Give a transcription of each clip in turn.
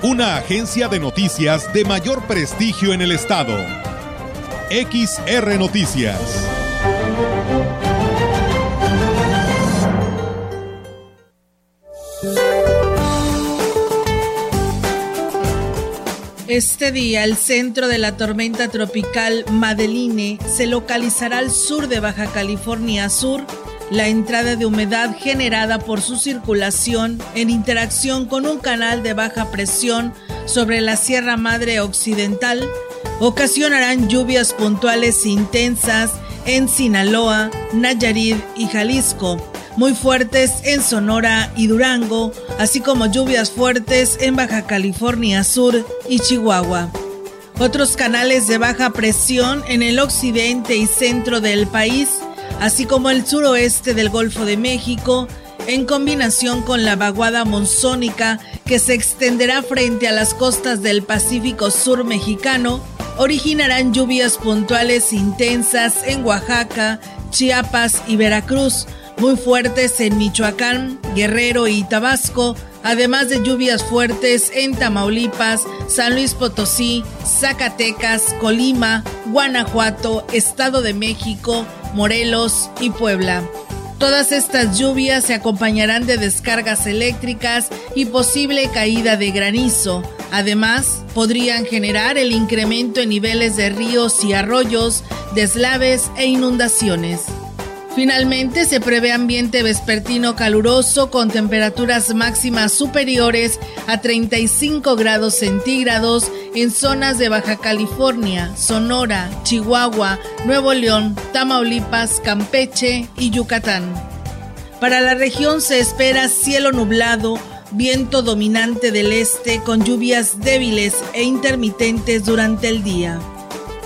Una agencia de noticias de mayor prestigio en el estado. XR Noticias. Este día, el centro de la tormenta tropical Madeline se localizará al sur de Baja California Sur. La entrada de humedad generada por su circulación en interacción con un canal de baja presión sobre la Sierra Madre Occidental ocasionarán lluvias puntuales intensas en Sinaloa, Nayarit y Jalisco muy fuertes en Sonora y Durango, así como lluvias fuertes en Baja California Sur y Chihuahua. Otros canales de baja presión en el occidente y centro del país, así como el suroeste del Golfo de México, en combinación con la vaguada monzónica que se extenderá frente a las costas del Pacífico Sur mexicano, originarán lluvias puntuales intensas en Oaxaca, Chiapas y Veracruz, muy fuertes en Michoacán, Guerrero y Tabasco, además de lluvias fuertes en Tamaulipas, San Luis Potosí, Zacatecas, Colima, Guanajuato, Estado de México, Morelos y Puebla. Todas estas lluvias se acompañarán de descargas eléctricas y posible caída de granizo. Además, podrían generar el incremento en niveles de ríos y arroyos, deslaves e inundaciones. Finalmente se prevé ambiente vespertino caluroso con temperaturas máximas superiores a 35 grados centígrados en zonas de Baja California, Sonora, Chihuahua, Nuevo León, Tamaulipas, Campeche y Yucatán. Para la región se espera cielo nublado, viento dominante del este con lluvias débiles e intermitentes durante el día.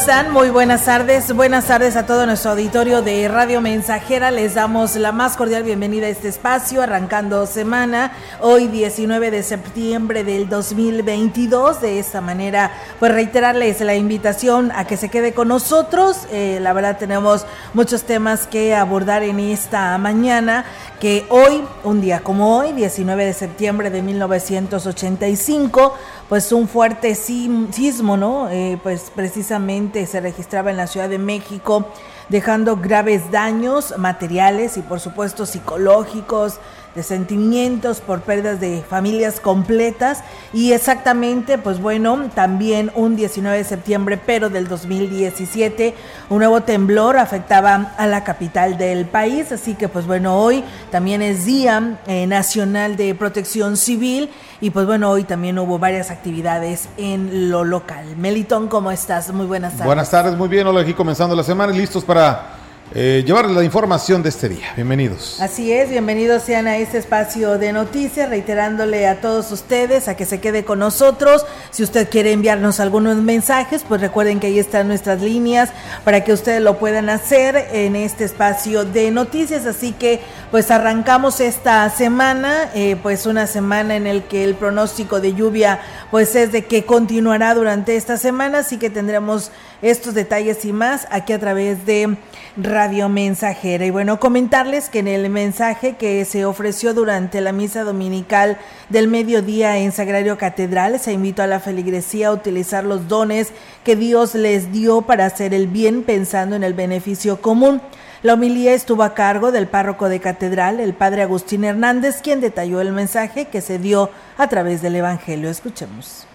Están? Muy buenas tardes. Buenas tardes a todo nuestro auditorio de Radio Mensajera. Les damos la más cordial bienvenida a este espacio, arrancando semana, hoy 19 de septiembre del 2022. De esta manera, pues reiterarles la invitación a que se quede con nosotros. Eh, la verdad tenemos muchos temas que abordar en esta mañana que hoy, un día como hoy, 19 de septiembre de 1985, pues un fuerte sismo, ¿no? Eh, pues precisamente se registraba en la Ciudad de México, dejando graves daños materiales y por supuesto psicológicos, de sentimientos por pérdidas de familias completas y exactamente, pues bueno, también un 19 de septiembre, pero del 2017, un nuevo temblor afectaba a la capital del país, así que pues bueno, hoy también es Día eh, Nacional de Protección Civil y pues bueno, hoy también hubo varias actividades en lo local. Melitón, ¿cómo estás? Muy buenas tardes. Buenas tardes, muy bien, hola aquí comenzando la semana listos para eh, llevarles la información de este día. Bienvenidos. Así es, bienvenidos sean a este espacio de noticias, reiterándole a todos ustedes a que se quede con nosotros. Si usted quiere enviarnos algunos mensajes, pues recuerden que ahí están nuestras líneas para que ustedes lo puedan hacer en este espacio de noticias. Así que pues arrancamos esta semana, eh, pues una semana en el que el pronóstico de lluvia pues es de que continuará durante esta semana, así que tendremos estos detalles y más aquí a través de Radio Mensajera. Y bueno, comentarles que en el mensaje que se ofreció durante la misa dominical del mediodía en Sagrario Catedral, se invitó a la feligresía a utilizar los dones que Dios les dio para hacer el bien pensando en el beneficio común. La homilía estuvo a cargo del párroco de catedral, el padre Agustín Hernández, quien detalló el mensaje que se dio a través del Evangelio. Escuchemos.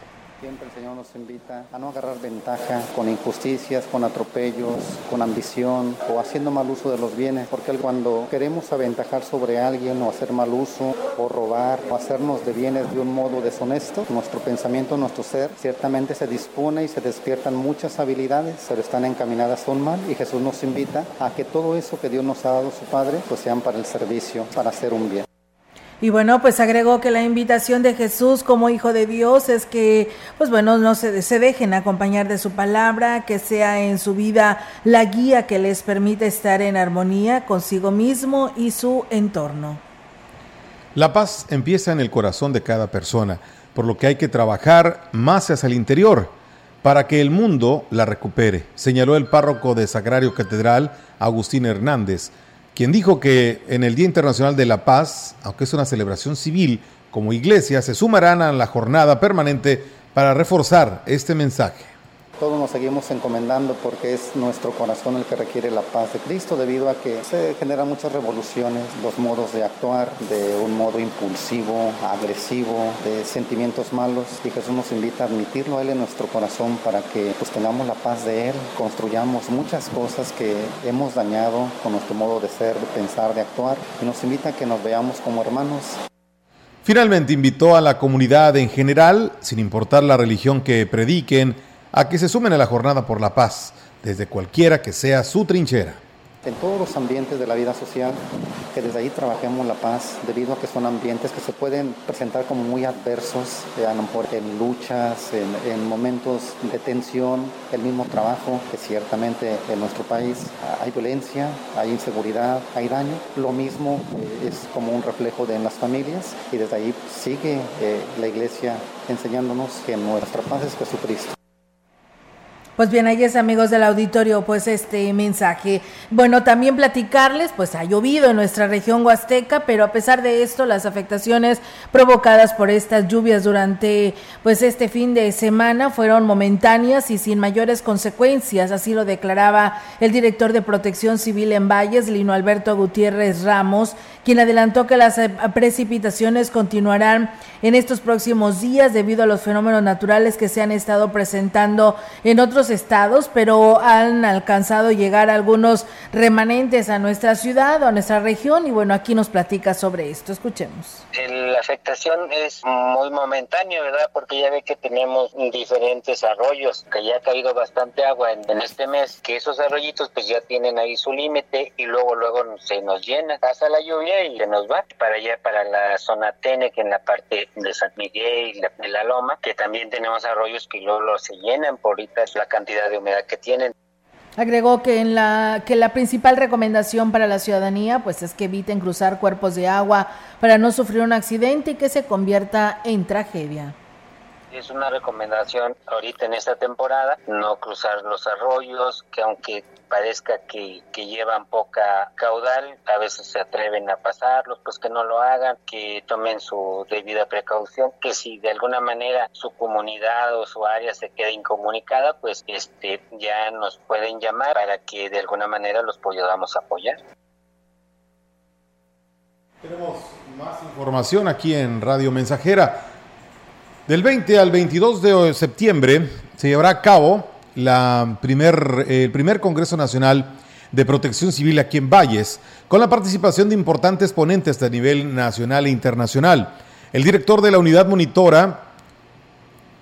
Siempre el Señor nos invita a no agarrar ventaja con injusticias, con atropellos, con ambición o haciendo mal uso de los bienes, porque cuando queremos aventajar sobre alguien o hacer mal uso o robar o hacernos de bienes de un modo deshonesto, nuestro pensamiento, nuestro ser, ciertamente se dispone y se despiertan muchas habilidades, pero están encaminadas a un mal y Jesús nos invita a que todo eso que Dios nos ha dado su Padre, pues sean para el servicio, para hacer un bien. Y bueno, pues agregó que la invitación de Jesús como Hijo de Dios es que, pues bueno, no se, se dejen acompañar de su palabra, que sea en su vida la guía que les permita estar en armonía consigo mismo y su entorno. La paz empieza en el corazón de cada persona, por lo que hay que trabajar más hacia el interior para que el mundo la recupere, señaló el párroco de Sagrario Catedral, Agustín Hernández quien dijo que en el Día Internacional de la Paz, aunque es una celebración civil, como iglesia se sumarán a la jornada permanente para reforzar este mensaje. Todos nos seguimos encomendando porque es nuestro corazón el que requiere la paz de Cristo debido a que se generan muchas revoluciones, los modos de actuar de un modo impulsivo, agresivo, de sentimientos malos y Jesús nos invita a admitirlo a Él en nuestro corazón para que pues tengamos la paz de Él, construyamos muchas cosas que hemos dañado con nuestro modo de ser, de pensar, de actuar y nos invita a que nos veamos como hermanos. Finalmente invitó a la comunidad en general, sin importar la religión que prediquen, a que se sumen a la jornada por la paz, desde cualquiera que sea su trinchera. En todos los ambientes de la vida social, que desde ahí trabajemos la paz, debido a que son ambientes que se pueden presentar como muy adversos, eh, en luchas, en, momentos de tensión, el mismo trabajo, que ciertamente en nuestro país hay violencia, hay inseguridad, hay daño. Lo mismo eh, es como un reflejo de en las familias y desde ahí sigue eh, la iglesia enseñándonos que nuestra paz es Jesucristo. Pues bien, ahí es amigos del auditorio, pues este mensaje. Bueno, también platicarles, pues ha llovido en nuestra región huasteca, pero a pesar de esto, las afectaciones provocadas por estas lluvias durante pues este fin de semana fueron momentáneas y sin mayores consecuencias, así lo declaraba el director de Protección Civil en Valles, Lino Alberto Gutiérrez Ramos, quien adelantó que las precipitaciones continuarán en estos próximos días debido a los fenómenos naturales que se han estado presentando en otros estados, pero han alcanzado llegar algunos remanentes a nuestra ciudad o a nuestra región y bueno, aquí nos platica sobre esto. Escuchemos. La afectación es muy momentánea, ¿verdad? Porque ya ve que tenemos diferentes arroyos, que ya ha caído bastante agua en, este mes, que esos arroyitos pues ya tienen ahí su límite y luego luego se nos llena, pasa la lluvia y se nos va para allá, para la zona Tene, que en la parte de San Miguel y la, de la Loma, que también tenemos arroyos que luego se llenan por ahorita la cantidad de humedad que tienen. Agregó que en la que la principal recomendación para la ciudadanía pues es que eviten cruzar cuerpos de agua para no sufrir un accidente y que se convierta en tragedia es una recomendación ahorita en esta temporada, no cruzar los arroyos, que aunque parezca que, llevan poca caudal, a veces se atreven a pasarlos, pues que no lo hagan, que tomen su debida precaución, que si de alguna manera su comunidad o su área se queda incomunicada, pues este ya nos pueden llamar para que de alguna manera los podamos apoyar. Tenemos más información aquí en Radio Mensajera. Del 20 al 22 de septiembre se llevará a cabo el primer Congreso Nacional de Protección Civil aquí en Valles, con la participación de importantes ponentes a nivel nacional e internacional. El director de la unidad monitora,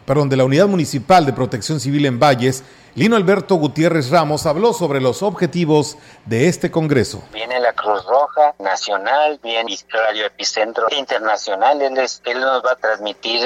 perdón, de la Unidad Municipal de Protección Civil en Valles, Lino Alberto Gutiérrez Ramos habló sobre los objetivos de este Congreso. Viene la Cruz Roja Nacional, viene Radio Epicentro Internacional. Él, nos va a transmitir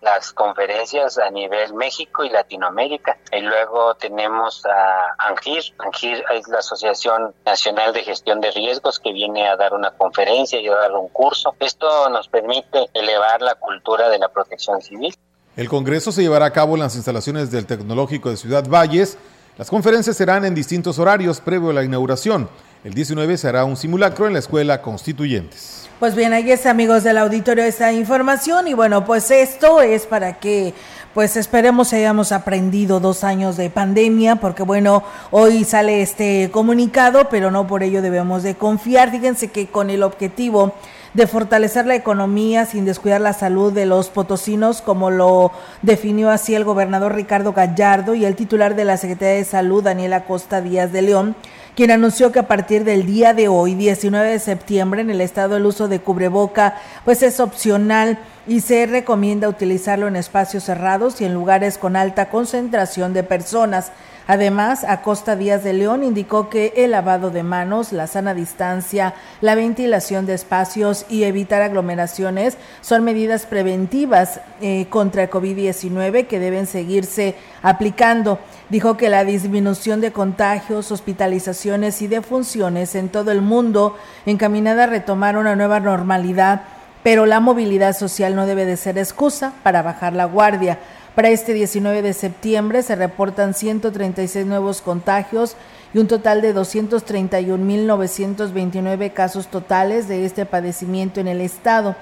las conferencias a nivel México y Latinoamérica. Y luego tenemos a ANGIR. ANGIR es la Asociación Nacional de Gestión de Riesgos que viene a dar una conferencia y a dar un curso. Esto nos permite elevar la cultura de la protección civil. El Congreso se llevará a cabo en las instalaciones del Tecnológico de Ciudad Valles. Las conferencias serán en distintos horarios previo a la inauguración. El 19 será un simulacro en la escuela Constituyentes. Pues bien, ahí está, amigos del auditorio, esta información. Y bueno, pues esto es para que pues esperemos hayamos aprendido dos años de pandemia, porque bueno, hoy sale este comunicado, pero no por ello debemos de confiar. Fíjense que con el objetivo de fortalecer la economía sin descuidar la salud de los potosinos, como lo definió así el gobernador Ricardo Gallardo y el titular de la Secretaría de Salud, Daniela Costa Díaz de León, quien anunció que a partir del día de hoy, 19 de septiembre, en el estado el uso de cubreboca pues es opcional y se recomienda utilizarlo en espacios cerrados y en lugares con alta concentración de personas. Además, Acosta Díaz de León indicó que el lavado de manos, la sana distancia, la ventilación de espacios y evitar aglomeraciones son medidas preventivas eh, contra el COVID-19 que deben seguirse aplicando. Dijo que la disminución de contagios, hospitalizaciones y defunciones en todo el mundo encaminada a retomar una nueva normalidad, pero la movilidad social no debe de ser excusa para bajar la guardia. Para este 19 de septiembre se reportan 136 nuevos contagios y un total de 231.929 casos totales de este padecimiento en el estado.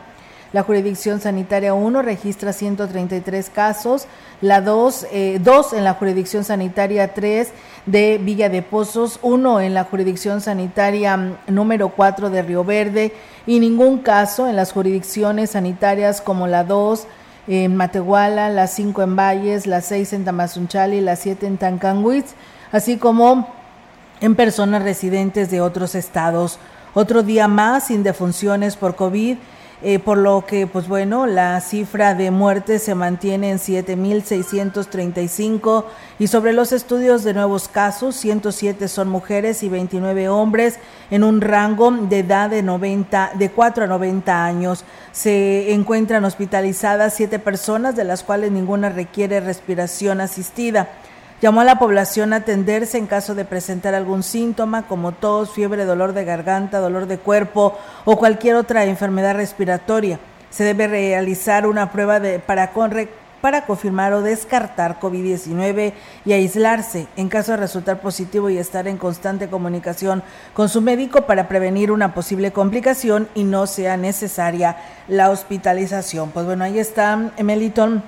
La jurisdicción sanitaria 1 registra 133 casos, la 2, eh, en la jurisdicción sanitaria 3 de Villa de Pozos, 1 en la jurisdicción sanitaria mm, número 4 de Río Verde y ningún caso en las jurisdicciones sanitarias como la 2, en Matehuala, las 5 en Valles, las 6 en Tamazunchale y las 7 en Tancanwitz, así como en personas residentes de otros estados. Otro día más sin defunciones por COVID eh, por lo que, pues bueno, la cifra de muertes se mantiene en 7.635 y sobre los estudios de nuevos casos, 107 son mujeres y 29 hombres en un rango de edad de 90, de 4 a 90 años. Se encuentran hospitalizadas siete personas, de las cuales ninguna requiere respiración asistida. Llamó a la población a atenderse en caso de presentar algún síntoma como tos, fiebre, dolor de garganta, dolor de cuerpo o cualquier otra enfermedad respiratoria. Se debe realizar una prueba de, para, para confirmar o descartar COVID-19 y aislarse en caso de resultar positivo y estar en constante comunicación con su médico para prevenir una posible complicación y no sea necesaria la hospitalización. Pues bueno, ahí está Meliton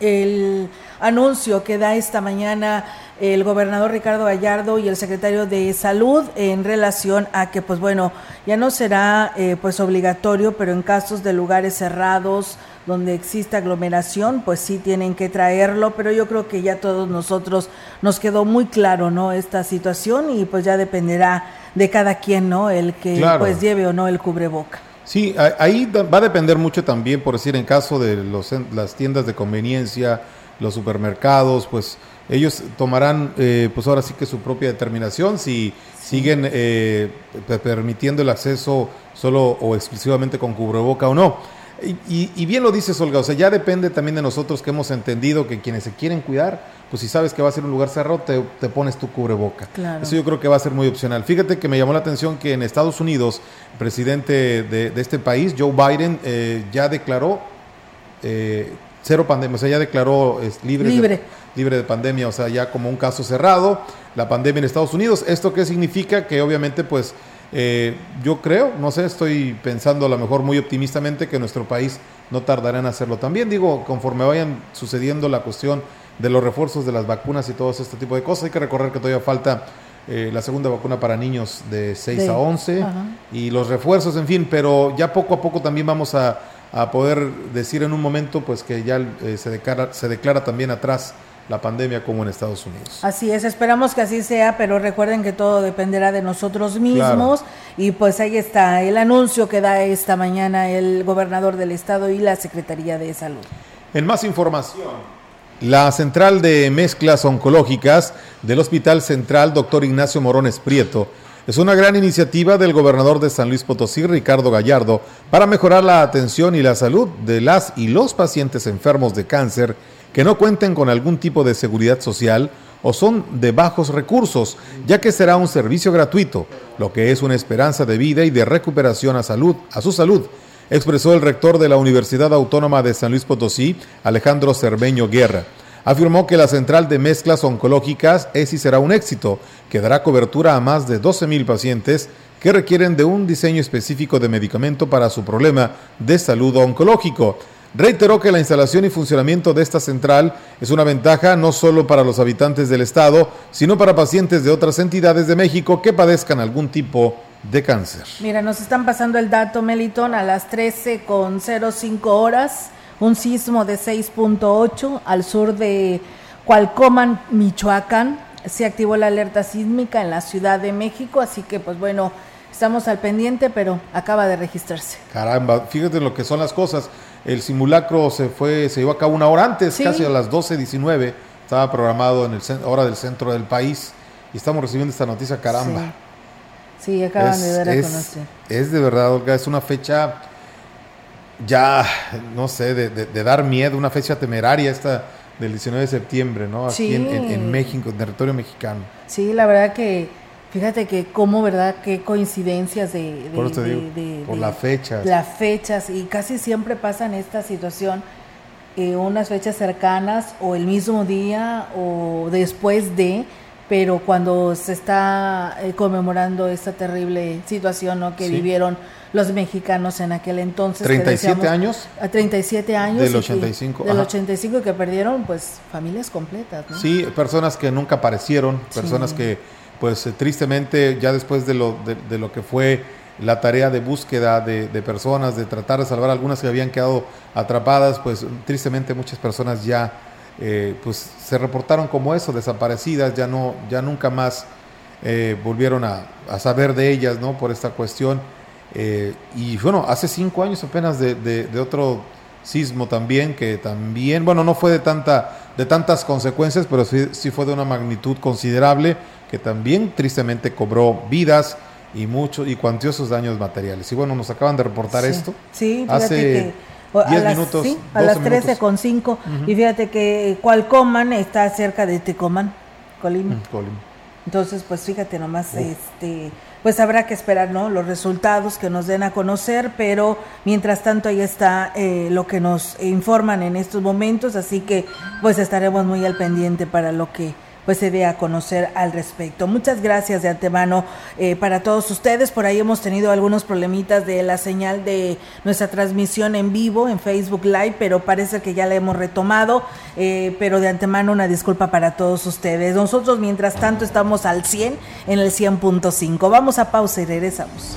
el anuncio que da esta mañana el gobernador Ricardo Gallardo y el secretario de Salud en relación a que, pues bueno, ya no será eh, pues obligatorio, pero en casos de lugares cerrados donde exista aglomeración, pues sí tienen que traerlo, pero yo creo que ya todos nosotros nos quedó muy claro, ¿no? Esta situación y pues ya dependerá de cada quien, ¿no? El que pues lleve o no el cubreboca. Sí, ahí va a depender mucho también, por decir, en caso de los, las tiendas de conveniencia, los supermercados, pues ellos tomarán, eh, pues ahora sí que su propia determinación, si siguen eh, permitiendo el acceso solo o exclusivamente con cubreboca o no. Y, bien lo dices, Olga, o sea, ya depende también de nosotros que hemos entendido que quienes se quieren cuidar, pues si sabes que va a ser un lugar cerrado, te, pones tu cubreboca. Eso yo creo que va a ser muy opcional. Fíjate que me llamó la atención que en Estados Unidos, el presidente de, este país, Joe Biden, eh, ya declaró eh, cero pandemia, o sea, ya declaró es, libre, libre. libre de pandemia, o sea, ya como un caso cerrado, la pandemia en Estados Unidos. ¿Esto qué significa? Que obviamente, pues eh, yo creo, no sé, estoy pensando a lo mejor muy optimistamente que nuestro país no tardará en hacerlo también. Digo, conforme vayan sucediendo la cuestión de los refuerzos de las vacunas y todo este tipo de cosas, hay que recordar que todavía falta eh, la segunda vacuna para niños de 6 a 11 y los refuerzos, en fin, pero ya poco a poco también vamos a, poder decir en un momento pues que ya eh, se, declara, se declara también atrás la pandemia como en Estados Unidos. Así es, esperamos que así sea, pero recuerden que todo dependerá de nosotros mismos y pues ahí está el anuncio que da esta mañana el gobernador del estado y la Secretaría de Salud. En más información. La Central de Mezclas Oncológicas del Hospital Central Dr. Ignacio Morones Prieto es una gran iniciativa del gobernador de San Luis Potosí, Ricardo Gallardo, para mejorar la atención y la salud de las y los pacientes enfermos de cáncer que no cuenten con algún tipo de seguridad social o son de bajos recursos, ya que será un servicio gratuito, lo que es una esperanza de vida y de recuperación a salud, a su salud, expresó el rector de la Universidad Autónoma de San Luis Potosí, Alejandro Cerveño Guerra. Afirmó que la central de mezclas oncológicas es y será un éxito, que dará cobertura a más de 12 mil pacientes que requieren de un diseño específico de medicamento para su problema de salud oncológico. Reiteró que la instalación y funcionamiento de esta central es una ventaja no solo para los habitantes del estado, sino para pacientes de otras entidades de México que padezcan algún tipo de cáncer. Mira, nos están pasando el dato, Meliton, a las 13.05 horas, un sismo de 6.8 al sur de Cualcoman, Michoacán. Se activó la alerta sísmica en la Ciudad de México, así que pues bueno, estamos al pendiente, pero acaba de registrarse. Caramba, fíjate lo que son las cosas. El simulacro se fue, se llevó a cabo una hora antes, casi a las 12.19. Estaba programado en el hora del centro del país y estamos recibiendo esta noticia, caramba. Sí, acaban de dar a conocer. Es de verdad, Olga, es una fecha ya, no sé, de, dar miedo, una fecha temeraria esta del 19 de septiembre, ¿no? Aquí en, México, en territorio mexicano. Sí, la verdad que, fíjate que cómo, ¿verdad? Qué coincidencias de... por, por las fechas. Las fechas, y casi siempre pasa en esta situación eh, unas fechas cercanas o el mismo día o después de pero cuando se está eh, conmemorando esta terrible situación ¿no? que vivieron los mexicanos en aquel entonces. 37 años. A 37 años. Del 85. del 85 que perdieron pues familias completas. ¿no? Sí, personas que nunca aparecieron, personas que pues tristemente ya después de lo, de, lo que fue la tarea de búsqueda de, de, personas, de tratar de salvar algunas que habían quedado atrapadas, pues tristemente muchas personas ya eh, pues se reportaron como eso, desaparecidas, ya no, ya nunca más eh, volvieron a, saber de ellas, ¿no? Por esta cuestión. Eh, y bueno, hace cinco años apenas de, otro sismo también, que también, bueno, no fue de tanta, de tantas consecuencias, pero sí, sí fue de una magnitud considerable, que también tristemente cobró vidas y muchos y cuantiosos daños materiales. Y bueno, nos acaban de reportar esto. Sí, hace a las, minutos. a las 13 con 5. Y fíjate que Cualcoman está cerca de Tecoman, Colima. Entonces, pues fíjate nomás, este, pues habrá que esperar, ¿no? Los resultados que nos den a conocer, pero mientras tanto ahí está eh, lo que nos informan en estos momentos, así que pues estaremos muy al pendiente para lo que pues se dé a conocer al respecto. Muchas gracias de antemano eh, para todos ustedes. Por ahí hemos tenido algunos problemitas de la señal de nuestra transmisión en vivo en Facebook Live, pero parece que ya la hemos retomado. Eh, pero de antemano una disculpa para todos ustedes. Nosotros mientras tanto estamos al 100 en el 100.5. Vamos a pausa y regresamos.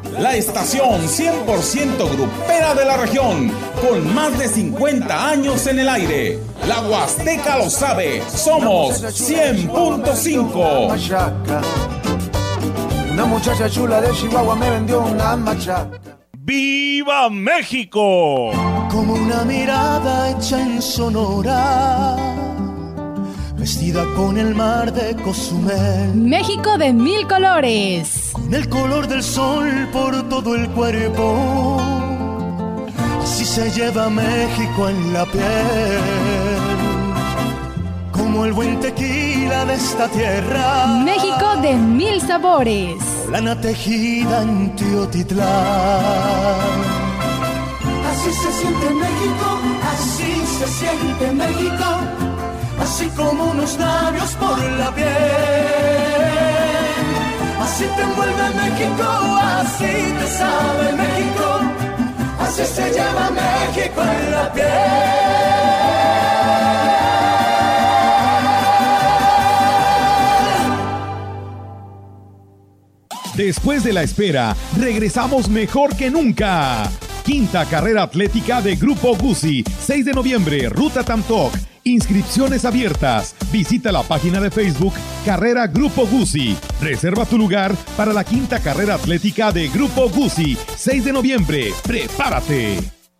la estación 100% grupera de la región, con más de 50 años en el aire. La Huasteca lo sabe, somos 100.5. Una muchacha chula de Chihuahua me vendió una machaca. ¡Viva México! Como una mirada hecha en Sonora vestida con el mar de Cozumel. México de mil colores. Con el color del sol por todo el cuerpo. Así se lleva México en la piel. Como el buen tequila de esta tierra. México de mil sabores. Lana tejida en Teotitlán. Así se siente México, así se siente México así como unos labios por la piel. Así te envuelve México, así te sabe México, así se llama México en la piel. Después de la espera, regresamos mejor que nunca. Quinta carrera atlética de Grupo Guzzi, 6 de noviembre, Ruta Tamtoc. Inscripciones abiertas. Visita la página de Facebook Carrera Grupo Guzzi. Reserva tu lugar para la quinta carrera atlética de Grupo Guzzi, 6 de noviembre. ¡Prepárate!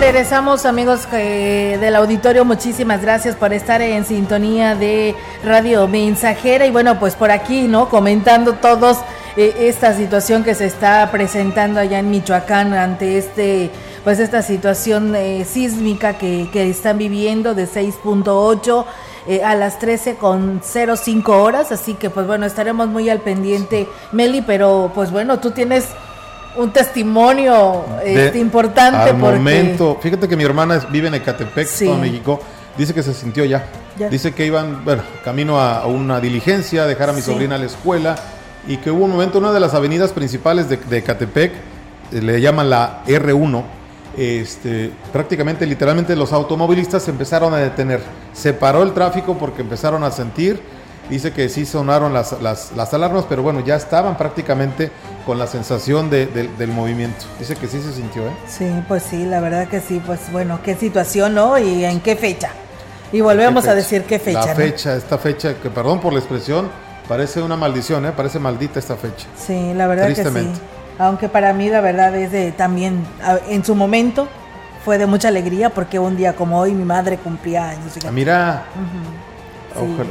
Regresamos amigos eh, del auditorio, muchísimas gracias por estar en sintonía de Radio Mensajera. Y bueno, pues por aquí, ¿no? Comentando todos eh, esta situación que se está presentando allá en Michoacán ante este, pues esta situación eh, sísmica que, que, están viviendo de 6.8 a las 13 con 05 horas, así que pues bueno, estaremos muy al pendiente, Meli, pero pues bueno, tú tienes un testimonio este, importante. Al momento, fíjate que mi hermana vive en Ecatepec, México, dice que se sintió ya. Dice que iban, bueno, camino a, una diligencia, dejar a mi sobrina a la escuela y que hubo un momento, una de las avenidas principales de, de Ecatepec, eh, le llaman la R1, este, prácticamente, literalmente los automovilistas se empezaron a detener. Se paró el tráfico porque empezaron a sentir Dice que sí sonaron las, las, alarmas, pero bueno, ya estaban prácticamente con la sensación de, del movimiento. Dice que sí se sintió, ¿eh? Sí, pues sí, la verdad que sí. Pues bueno, qué situación, ¿no? Y en qué fecha. Y volvemos a decir qué fecha. La fecha, esta fecha, que perdón por la expresión, parece una maldición, ¿eh? Parece maldita esta fecha. Sí, la verdad que sí. Aunque para mí la verdad es de también, en su momento, fue de mucha alegría porque un día como hoy mi madre cumplía años. Ah, mira.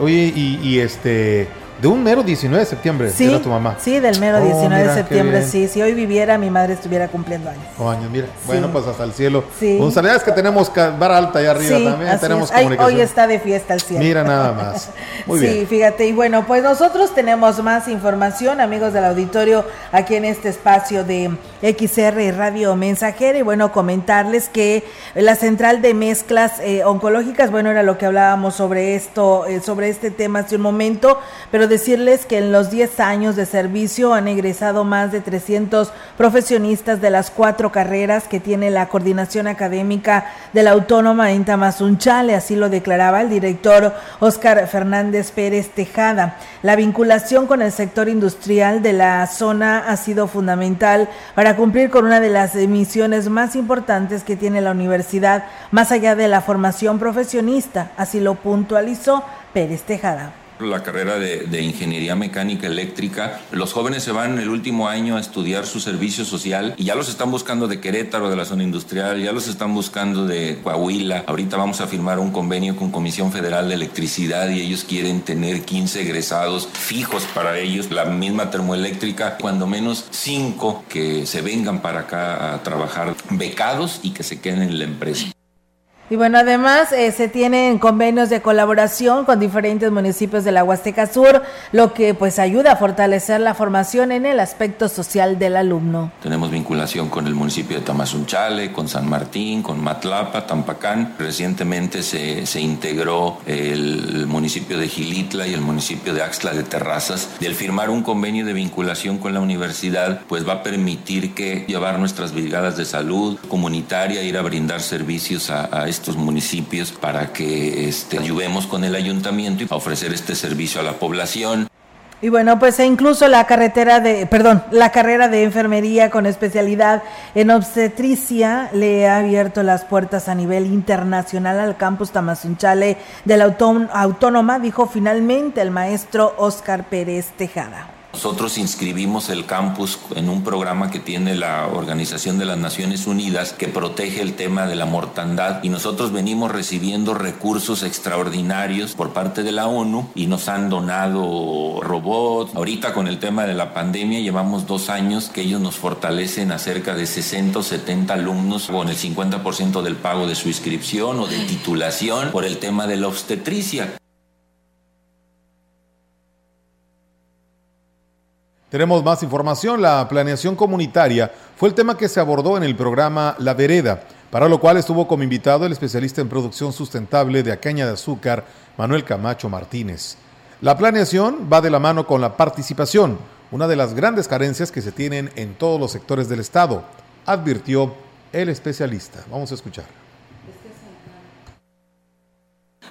Oye, y, y, este, de un mero 19 de septiembre sí, era tu mamá. Sí, del mero 19 de septiembre, sí. Si hoy viviera, mi madre estuviera cumpliendo años. Oh, años, mira. Bueno, pues hasta el cielo. Sí. Un es que tenemos vara alta allá arriba también. Tenemos comunicación. hoy está de fiesta el cielo. Mira nada más. Muy bien. Sí, fíjate. Y bueno, pues nosotros tenemos más información, amigos del auditorio, aquí en este espacio de XR Radio Mensajera. Y bueno, comentarles que la central de mezclas eh, oncológicas, bueno, era lo que hablábamos sobre esto, eh, sobre este tema hace un momento, pero decirles que en los 10 años de servicio han egresado más de 300 profesionistas de las cuatro carreras que tiene la coordinación académica de la Autónoma en Tamazunchale, así lo declaraba el director Oscar Fernández Pérez Tejada. La vinculación con el sector industrial de la zona ha sido fundamental para cumplir con una de las misiones más importantes que tiene la universidad, más allá de la formación profesionista, así lo puntualizó Pérez Tejada la carrera de, ingeniería mecánica eléctrica. Los jóvenes se van el último año a estudiar su servicio social y ya los están buscando de Querétaro, de la zona industrial, ya los están buscando de Coahuila. Ahorita vamos a firmar un convenio con Comisión Federal de Electricidad y ellos quieren tener 15 egresados fijos para ellos, la misma termoeléctrica, cuando menos 5 que se vengan para acá a trabajar becados y que se queden en la empresa. Y bueno, además eh, se tienen convenios de colaboración con diferentes municipios de la Huasteca Sur, lo que pues ayuda a fortalecer la formación en el aspecto social del alumno. Tenemos vinculación con el municipio de Tamazunchale, con San Martín, con Matlapa, Tampacán. Recientemente se, se integró el municipio de Gilitla y el municipio de Axtla de Terrazas. Y firmar un convenio de vinculación con la universidad, pues va a permitir que llevar nuestras brigadas de salud comunitaria, ir a brindar servicios a, a estos municipios para que este, con el ayuntamiento y a ofrecer este servicio a la población. Y bueno, pues e incluso la carretera de, perdón, la carrera de enfermería con especialidad en obstetricia le ha abierto las puertas a nivel internacional al campus Tamazunchale de la Autónoma, dijo finalmente el maestro Oscar Pérez Tejada. Nosotros inscribimos el campus en un programa que tiene la Organización de las Naciones Unidas que protege el tema de la mortandad y nosotros venimos recibiendo recursos extraordinarios por parte de la ONU y nos han donado robots. Ahorita con el tema de la pandemia llevamos dos años que ellos nos fortalecen a cerca de 60 o 70 alumnos con el 50% del pago de su inscripción o de titulación por el tema de la obstetricia. Tenemos más información. La planeación comunitaria fue el tema que se abordó en el programa La Vereda, para lo cual estuvo como invitado el especialista en producción sustentable de caña de azúcar, Manuel Camacho Martínez. La planeación va de la mano con la participación, una de las grandes carencias que se tienen en todos los sectores del Estado, advirtió el especialista. Vamos a escuchar.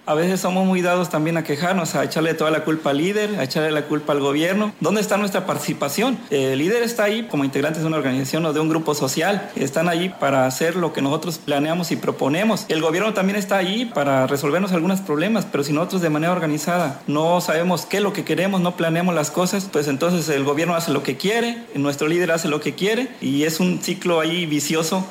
A veces somos muy dados también a quejarnos, a echarle toda la culpa al líder, a echarle la culpa al gobierno. ¿Dónde está nuestra participación? El líder está ahí como integrantes de una organización o de un grupo social. Están allí para hacer lo que nosotros planeamos y proponemos. El gobierno también está ahí para resolvernos algunos problemas, pero si nosotros de manera organizada no sabemos qué es lo que queremos, no planeamos las cosas, pues entonces el gobierno hace lo que quiere, nuestro líder hace lo que quiere y es un ciclo ahí vicioso.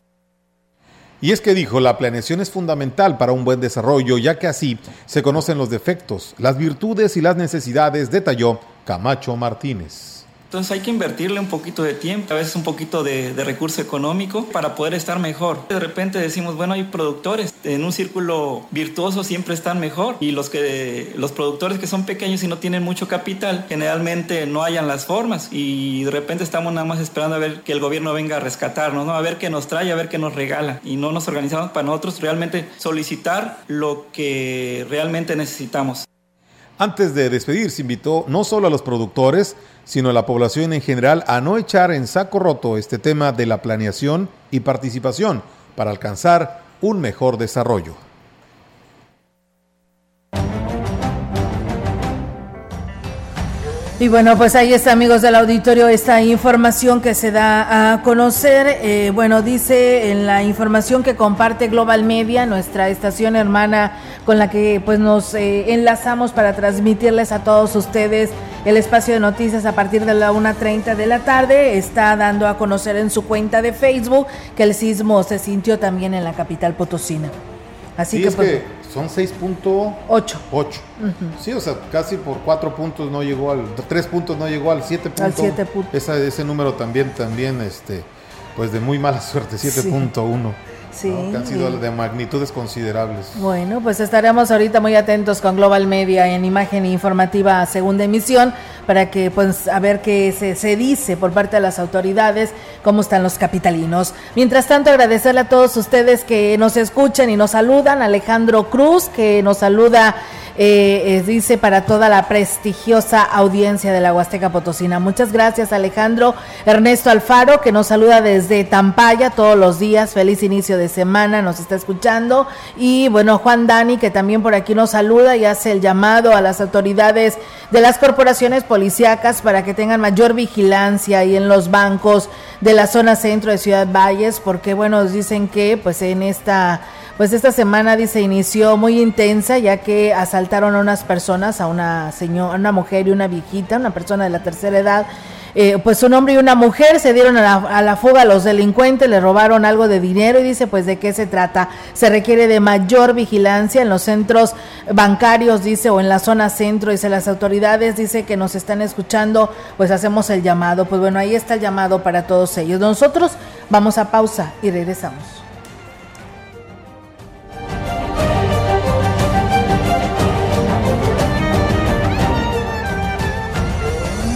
Y es que dijo, la planeación es fundamental para un buen desarrollo, ya que así se conocen los defectos, las virtudes y las necesidades, detalló Camacho Martínez. Entonces hay que invertirle un poquito de tiempo, a veces un poquito de, recurso económico para poder estar mejor. De repente decimos, bueno, hay productores, en un círculo virtuoso siempre están mejor y los, que, los productores que son pequeños y no tienen mucho capital, generalmente no hayan las formas y de repente estamos nada más esperando a ver que el gobierno venga a rescatarnos, ¿no? a ver qué nos trae, a ver qué nos regala y no nos organizamos para nosotros realmente solicitar lo que realmente necesitamos. Antes de despedirse, invitó no solo a los productores, sino a la población en general a no echar en saco roto este tema de la planeación y participación para alcanzar un mejor desarrollo. Y bueno, pues ahí está, amigos del auditorio, esta información que se da a conocer. Eh, bueno, dice en la información que comparte Global Media, nuestra estación hermana con la que pues nos eh, enlazamos para transmitirles a todos ustedes el espacio de noticias a partir de la 1.30 de la tarde. Está dando a conocer en su cuenta de Facebook que el sismo se sintió también en la capital potosina. Así que, pues, son 6.8. 8. Sí, o sea, casi por 4 puntos no llegó al 3 puntos no llegó al 7 puntos. Al 7 puntos. ese número también también este pues de muy mala suerte, 7.1. Sí. Que han sido de magnitudes considerables. Bueno, pues estaremos ahorita muy atentos con Global Media en imagen informativa segunda emisión para que pues a ver qué se, se dice por parte de las autoridades, cómo están los capitalinos. Mientras tanto, agradecerle a todos ustedes que nos escuchan y nos saludan. Alejandro Cruz, que nos saluda eh, eh, dice para toda la prestigiosa audiencia de la Huasteca Potosina. Muchas gracias Alejandro. Ernesto Alfaro, que nos saluda desde Tampaya todos los días. Feliz inicio de semana, nos está escuchando. Y bueno, Juan Dani, que también por aquí nos saluda y hace el llamado a las autoridades de las corporaciones policíacas para que tengan mayor vigilancia ahí en los bancos de la zona centro de Ciudad Valles, porque bueno, dicen que pues en esta pues esta semana dice inició muy intensa ya que asaltaron a unas personas, a una señora, una mujer y una viejita, una persona de la tercera edad. Eh, pues un hombre y una mujer se dieron a la, a la, fuga los delincuentes, le robaron algo de dinero y dice pues de qué se trata. Se requiere de mayor vigilancia en los centros bancarios, dice, o en la zona centro, dice las autoridades, dice que nos están escuchando, pues hacemos el llamado. Pues bueno, ahí está el llamado para todos ellos. Nosotros vamos a pausa y regresamos.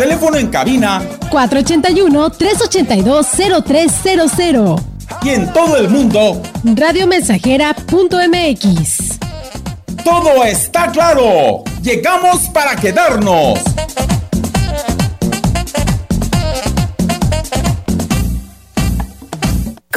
Teléfono en cabina 481-382-0300. Y en todo el mundo, radiomensajera.mx. Todo está claro. Llegamos para quedarnos.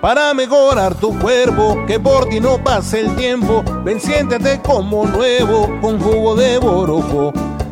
para mejorar tu cuerpo, que por ti no pase el tiempo. Ven, siéntete como nuevo con jugo de borojo.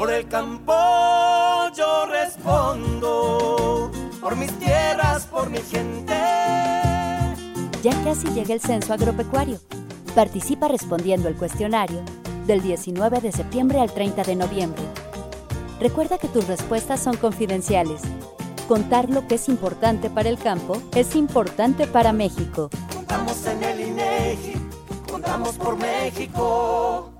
Por el campo yo respondo, por mis tierras, por mi gente. Ya casi llega el censo agropecuario. Participa respondiendo el cuestionario del 19 de septiembre al 30 de noviembre. Recuerda que tus respuestas son confidenciales. Contar lo que es importante para el campo es importante para México. Contamos en el INEGI, contamos por México.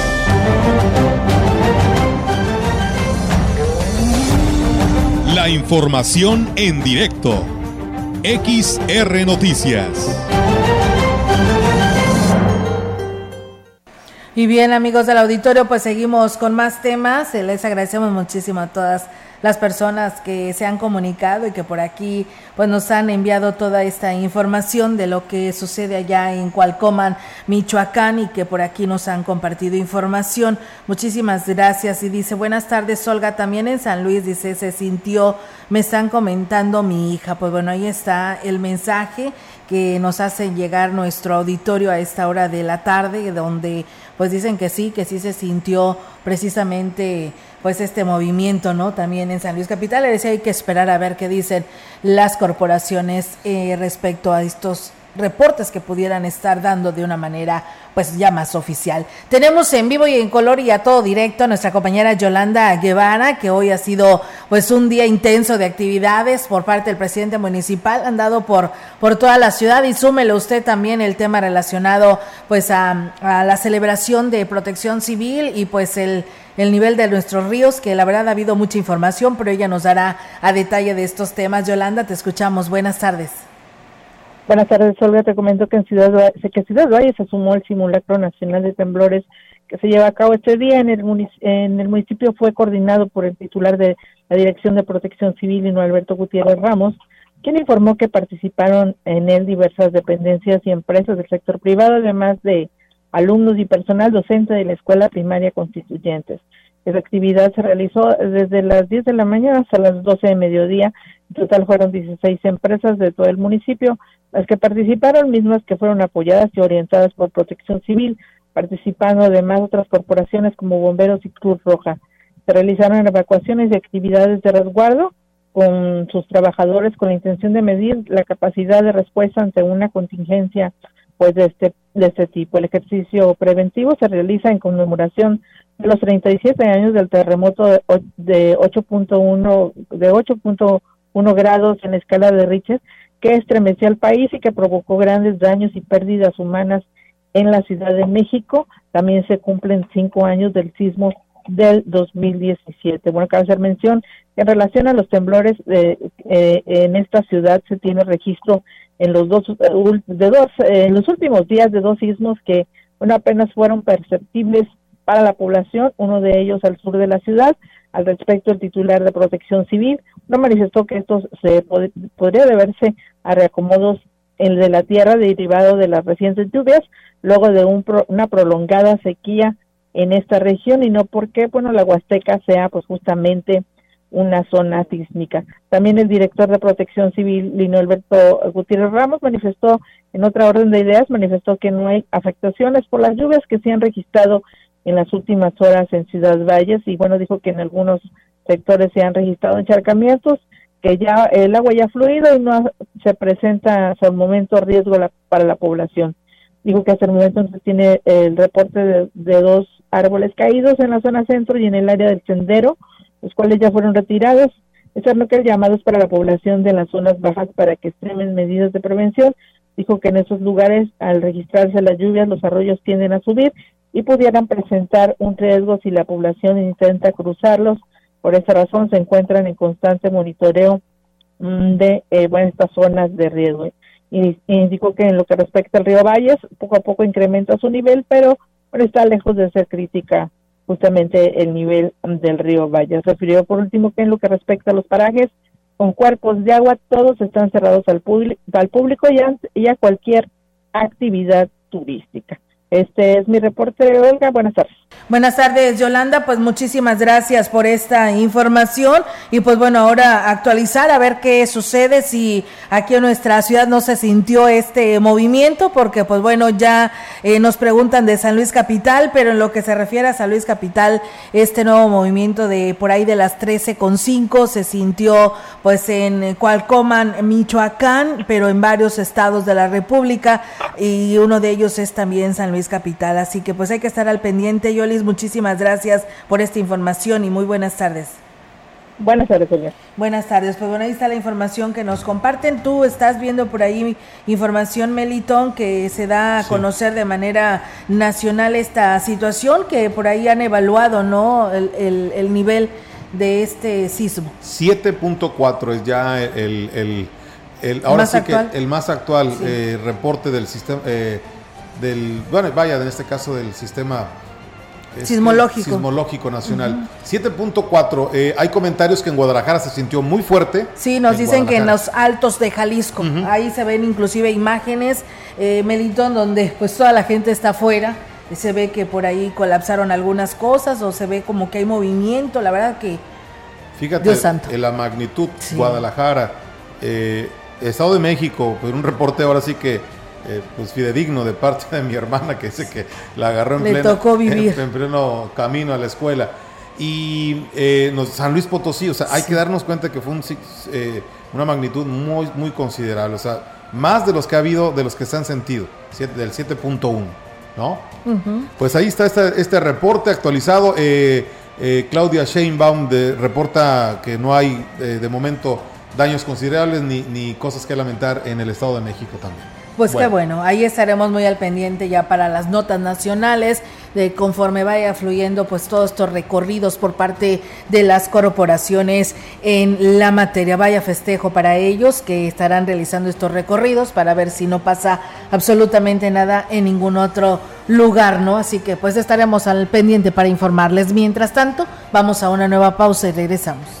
La información en directo. XR Noticias. Y bien amigos del auditorio, pues seguimos con más temas. Les agradecemos muchísimo a todas las personas que se han comunicado y que por aquí pues nos han enviado toda esta información de lo que sucede allá en Cualcoman, Michoacán y que por aquí nos han compartido información. Muchísimas gracias y dice, "Buenas tardes, Olga, también en San Luis dice, se sintió, me están comentando mi hija." Pues bueno, ahí está el mensaje que nos hace llegar nuestro auditorio a esta hora de la tarde donde pues dicen que sí, que sí se sintió precisamente pues este movimiento, ¿no? También en San Luis Capital, les hay que esperar a ver qué dicen las corporaciones eh, respecto a estos reportes que pudieran estar dando de una manera pues ya más oficial. Tenemos en vivo y en color y a todo directo a nuestra compañera Yolanda Guevara, que hoy ha sido pues un día intenso de actividades por parte del presidente municipal, andado por, por toda la ciudad y súmele usted también el tema relacionado pues a, a la celebración de protección civil y pues el el nivel de nuestros ríos, que la verdad ha habido mucha información, pero ella nos dará a detalle de estos temas. Yolanda, te escuchamos. Buenas tardes. Buenas tardes, Olga. Te comento que en Ciudad que Ciudad Valle se sumó el simulacro nacional de temblores que se lleva a cabo este día en el, en el municipio fue coordinado por el titular de la Dirección de Protección Civil, no Alberto Gutiérrez Ramos, quien informó que participaron en él diversas dependencias y empresas del sector privado, además de alumnos y personal docente de la Escuela Primaria Constituyentes. Esa actividad se realizó desde las 10 de la mañana hasta las 12 de mediodía. En total fueron 16 empresas de todo el municipio las que participaron, mismas que fueron apoyadas y orientadas por Protección Civil, participando además otras corporaciones como Bomberos y Cruz Roja. Se realizaron evacuaciones y actividades de resguardo con sus trabajadores con la intención de medir la capacidad de respuesta ante una contingencia pues de este de este tipo. El ejercicio preventivo se realiza en conmemoración de los 37 años del terremoto de, de 8.1 de 8.1 grados en escala de Richter que estremeció al país y que provocó grandes daños y pérdidas humanas en la Ciudad de México. También se cumplen cinco años del sismo del 2017. Bueno, cabe hacer mención en relación a los temblores eh, en esta ciudad se tiene registro en los dos de dos en los últimos días de dos sismos que bueno apenas fueron perceptibles para la población, uno de ellos al sur de la ciudad. Al respecto, el titular de Protección Civil no manifestó que esto se podría deberse a reacomodos en de la tierra derivado de las recientes lluvias, luego de un una prolongada sequía en esta región y no porque, bueno, la Huasteca sea pues justamente una zona sísmica. También el director de Protección Civil, Lino Alberto Gutiérrez Ramos, manifestó en otra orden de ideas, manifestó que no hay afectaciones por las lluvias que se han registrado en las últimas horas en Ciudad Valles y bueno, dijo que en algunos sectores se han registrado encharcamientos, que ya el agua ya ha fluido y no se presenta hasta el momento riesgo para la población. Dijo que hasta el momento se tiene el reporte de, de dos árboles caídos en la zona centro y en el área del sendero, los cuales ya fueron retirados. Es lo que el llamado es para la población de las zonas bajas para que extremen medidas de prevención. Dijo que en esos lugares, al registrarse las lluvias, los arroyos tienden a subir y pudieran presentar un riesgo si la población intenta cruzarlos. Por esa razón se encuentran en constante monitoreo mm, de eh, estas zonas de riesgo. Y, indicó que en lo que respecta al río Valles, poco a poco incrementa su nivel, pero bueno, está lejos de ser crítica justamente el nivel del río Valle. Refirió por último que en lo que respecta a los parajes con cuerpos de agua, todos están cerrados al, al público y a, y a cualquier actividad turística. Este es mi reporte, Olga. Buenas tardes. Buenas tardes, Yolanda. Pues muchísimas gracias por esta información. Y pues bueno, ahora actualizar a ver qué sucede si aquí en nuestra ciudad no se sintió este movimiento, porque pues bueno, ya eh, nos preguntan de San Luis Capital, pero en lo que se refiere a San Luis Capital, este nuevo movimiento de por ahí de las 13.5 se sintió pues en Cualcoman, Michoacán, pero en varios estados de la República y uno de ellos es también San Luis Capital. Así que pues hay que estar al pendiente. Yolis, muchísimas gracias por esta información y muy buenas tardes. Buenas tardes, señor. Buenas tardes. Pues bueno, ahí está la información que nos comparten. Tú estás viendo por ahí información, Melitón, que se da a conocer de manera nacional esta situación, que por ahí han evaluado, ¿no? El, el, nivel de este sismo. 7.4 es ya el, el, ahora sí que el más actual eh, reporte del sistema. Eh, del, bueno, vaya, en este caso del sistema este, sismológico. sismológico nacional. 7.4, eh, hay comentarios que en Guadalajara se sintió muy fuerte. Sí, nos dicen que en los altos de Jalisco, ahí se ven inclusive imágenes, eh, Melitón, donde pues toda la gente está afuera, se ve que por ahí colapsaron algunas cosas o se ve como que hay movimiento, la verdad que... Fíjate, en la magnitud, Guadalajara, eh, Estado de México, pues un reporte ahora sí que eh, pues fidedigno de parte de mi hermana que dice que la agarró en, pleno, En, pleno camino a la escuela. Y eh, San Luis Potosí, o sea, hay que darnos cuenta que fue un, eh, una magnitud muy, muy considerable. O sea, más de los que ha habido, de los que se han sentido, del 7.1, ¿no? Pues ahí está este, este reporte actualizado. Eh, eh, Claudia Sheinbaum de, reporta que no hay eh, de momento daños considerables ni, ni cosas que lamentar en el Estado de México también. Pues qué bueno, ahí estaremos muy al pendiente ya para las notas nacionales, de conforme vaya fluyendo pues todos estos recorridos por parte de las corporaciones en la materia. Vaya festejo para ellos que estarán realizando estos recorridos para ver si no pasa absolutamente nada en ningún otro lugar, ¿no? Así que pues estaremos al pendiente para informarles. Mientras tanto, vamos a una nueva pausa y regresamos.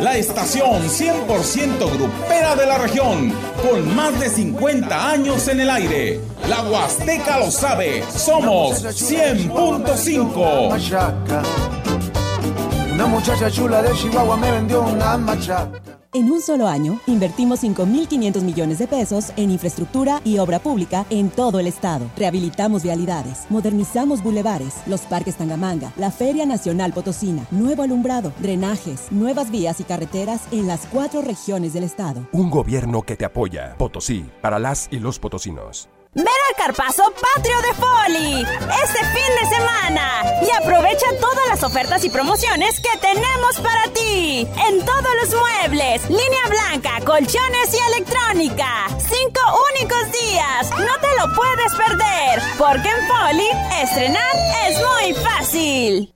la estación 100% grupera de la región, con más de 50 años en el aire. La Huasteca lo sabe, somos 100.5. Una muchacha chula de Chihuahua me vendió una machaca. En un solo año, invertimos 5.500 millones de pesos en infraestructura y obra pública en todo el estado. Rehabilitamos vialidades, modernizamos bulevares, los parques Tangamanga, la Feria Nacional Potosina, nuevo alumbrado, drenajes, nuevas vías y carreteras en las cuatro regiones del estado. Un gobierno que te apoya. Potosí, para las y los potosinos. Ven al Carpazo Patrio de Foli este fin de semana y aprovecha todas las ofertas y promociones que tenemos para ti en todos los muebles, línea blanca, colchones y electrónica. Cinco únicos días, no te lo puedes perder, porque en Foli estrenar es muy fácil.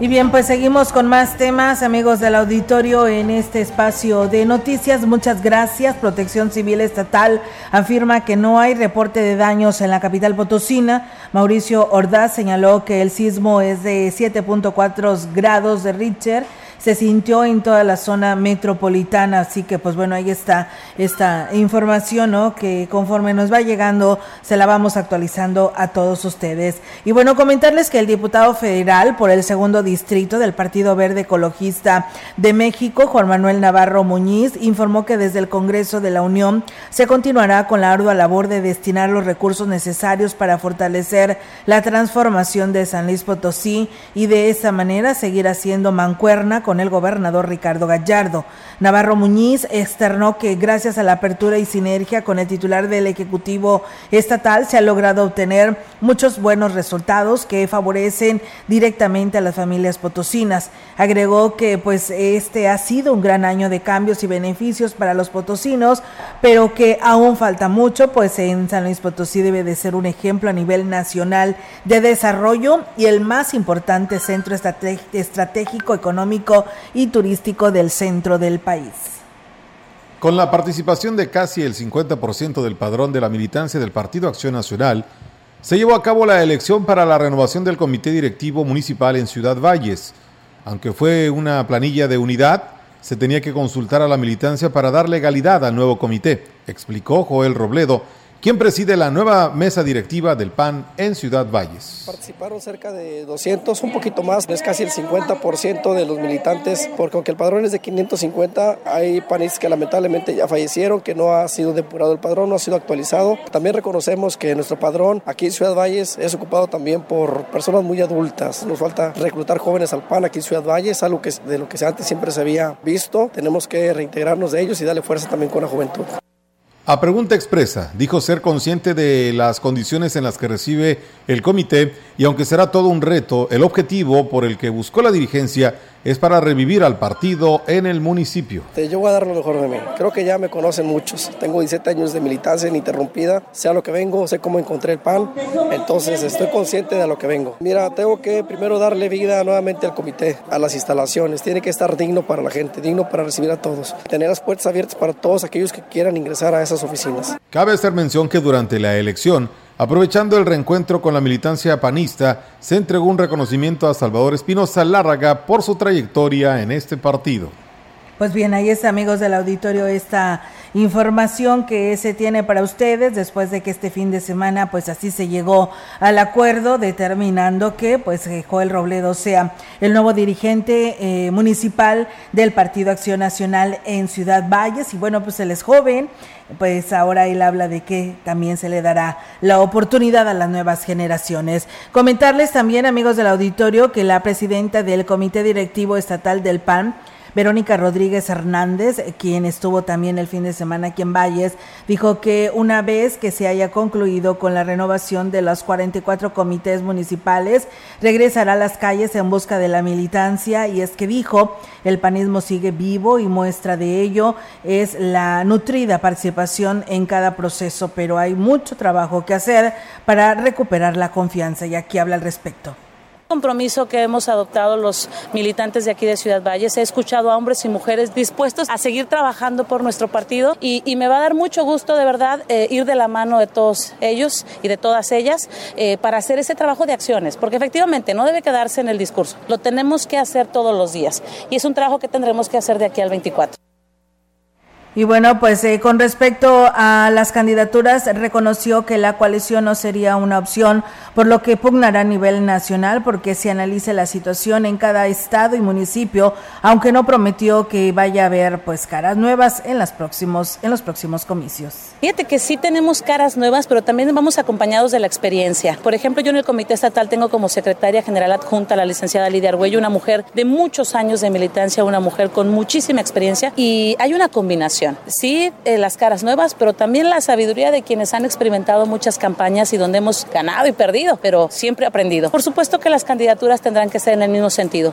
Y bien, pues seguimos con más temas, amigos del auditorio, en este espacio de noticias. Muchas gracias. Protección Civil Estatal afirma que no hay reporte de daños en la capital potosina. Mauricio Ordaz señaló que el sismo es de 7.4 grados de Richter se sintió en toda la zona metropolitana. Así que, pues bueno, ahí está esta información, ¿no? Que conforme nos va llegando, se la vamos actualizando a todos ustedes. Y bueno, comentarles que el diputado federal por el segundo distrito del Partido Verde Ecologista de México, Juan Manuel Navarro Muñiz, informó que desde el Congreso de la Unión se continuará con la ardua labor de destinar los recursos necesarios para fortalecer la transformación de San Luis Potosí y de esa manera seguir haciendo mancuerna con el gobernador Ricardo Gallardo. Navarro Muñiz externó que gracias a la apertura y sinergia con el titular del Ejecutivo Estatal se ha logrado obtener muchos buenos resultados que favorecen directamente a las familias potosinas. Agregó que pues este ha sido un gran año de cambios y beneficios para los potosinos, pero que aún falta mucho, pues en San Luis Potosí debe de ser un ejemplo a nivel nacional de desarrollo y el más importante centro estratégico y turístico del centro del país. Con la participación de casi el 50% del padrón de la militancia del Partido Acción Nacional, se llevó a cabo la elección para la renovación del Comité Directivo Municipal en Ciudad Valles. Aunque fue una planilla de unidad, se tenía que consultar a la militancia para dar legalidad al nuevo comité, explicó Joel Robledo, quien preside la nueva mesa directiva del PAN en Ciudad Valles. Participaron cerca de 200, un poquito más, es casi el 50% de los militantes, porque aunque el padrón es de 550, hay panistas que lamentablemente ya fallecieron, que no ha sido depurado el padrón, no ha sido actualizado. También reconocemos que nuestro padrón aquí en Ciudad Valles es ocupado también por personas muy adultas. Nos falta reclutar jóvenes al PAN aquí en Ciudad Valles, algo que de lo que antes siempre se había visto. Tenemos que reintegrarnos de ellos y darle fuerza también con la juventud. A pregunta expresa, dijo ser consciente de las condiciones en las que recibe el comité y aunque será todo un reto, el objetivo por el que buscó la dirigencia es para revivir al partido en el municipio. Yo voy a dar lo mejor de mí. Creo que ya me conocen muchos. Tengo 17 años de militancia ininterrumpida. Sé a lo que vengo, sé cómo encontré el pan. Entonces estoy consciente de lo que vengo. Mira, tengo que primero darle vida nuevamente al comité, a las instalaciones. Tiene que estar digno para la gente, digno para recibir a todos. Tener las puertas abiertas para todos aquellos que quieran ingresar a esas oficinas. Cabe hacer mención que durante la elección Aprovechando el reencuentro con la militancia panista, se entregó un reconocimiento a Salvador Espinosa Lárraga por su trayectoria en este partido. Pues bien, ahí está, amigos del auditorio, esta información que se tiene para ustedes después de que este fin de semana, pues así se llegó al acuerdo determinando que, pues, eh, Joel Robledo sea el nuevo dirigente eh, municipal del Partido Acción Nacional en Ciudad Valles. Y bueno, pues él es joven, pues ahora él habla de que también se le dará la oportunidad a las nuevas generaciones. Comentarles también, amigos del auditorio, que la presidenta del Comité Directivo Estatal del PAN, Verónica Rodríguez Hernández, quien estuvo también el fin de semana aquí en Valles, dijo que una vez que se haya concluido con la renovación de los 44 comités municipales, regresará a las calles en busca de la militancia. Y es que dijo, el panismo sigue vivo y muestra de ello es la nutrida participación en cada proceso, pero hay mucho trabajo que hacer para recuperar la confianza. Y aquí habla al respecto compromiso que hemos adoptado los militantes de aquí de Ciudad Valles. He escuchado a hombres y mujeres dispuestos a seguir trabajando por nuestro partido y, me va a dar mucho gusto de verdad eh, ir de la mano de todos ellos y de todas ellas eh, para hacer ese trabajo de acciones, porque efectivamente no debe quedarse en el discurso, lo tenemos que hacer todos los días y es un trabajo que tendremos que hacer de aquí al 24. Y bueno, pues eh, con respecto a las candidaturas, reconoció que la coalición no sería una opción, por lo que pugnará a nivel nacional porque se analice la situación en cada estado y municipio, aunque no prometió que vaya a haber pues caras nuevas en, las próximos, en los próximos comicios. Fíjate que sí tenemos caras nuevas, pero también vamos acompañados de la experiencia. Por ejemplo, yo en el Comité Estatal tengo como secretaria general adjunta a la licenciada Lidia Argüello, una mujer de muchos años de militancia, una mujer con muchísima experiencia y hay una combinación Sí, eh, las caras nuevas, pero también la sabiduría de quienes han experimentado muchas campañas y donde hemos ganado y perdido, pero siempre aprendido. Por supuesto que las candidaturas tendrán que ser en el mismo sentido.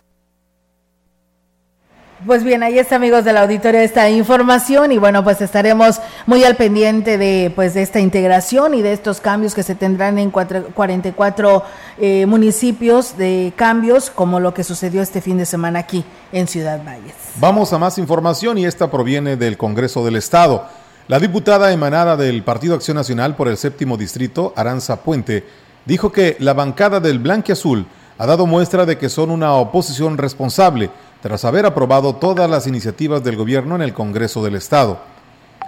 Pues bien, ahí está amigos del auditorio esta información y bueno, pues estaremos muy al pendiente de pues de esta integración y de estos cambios que se tendrán en 44 eh, municipios de cambios como lo que sucedió este fin de semana aquí en Ciudad Valles. Vamos a más información y esta proviene del Congreso del Estado. La diputada emanada del Partido Acción Nacional por el séptimo distrito, Aranza Puente, dijo que la bancada del Azul ha dado muestra de que son una oposición responsable tras haber aprobado todas las iniciativas del gobierno en el Congreso del Estado.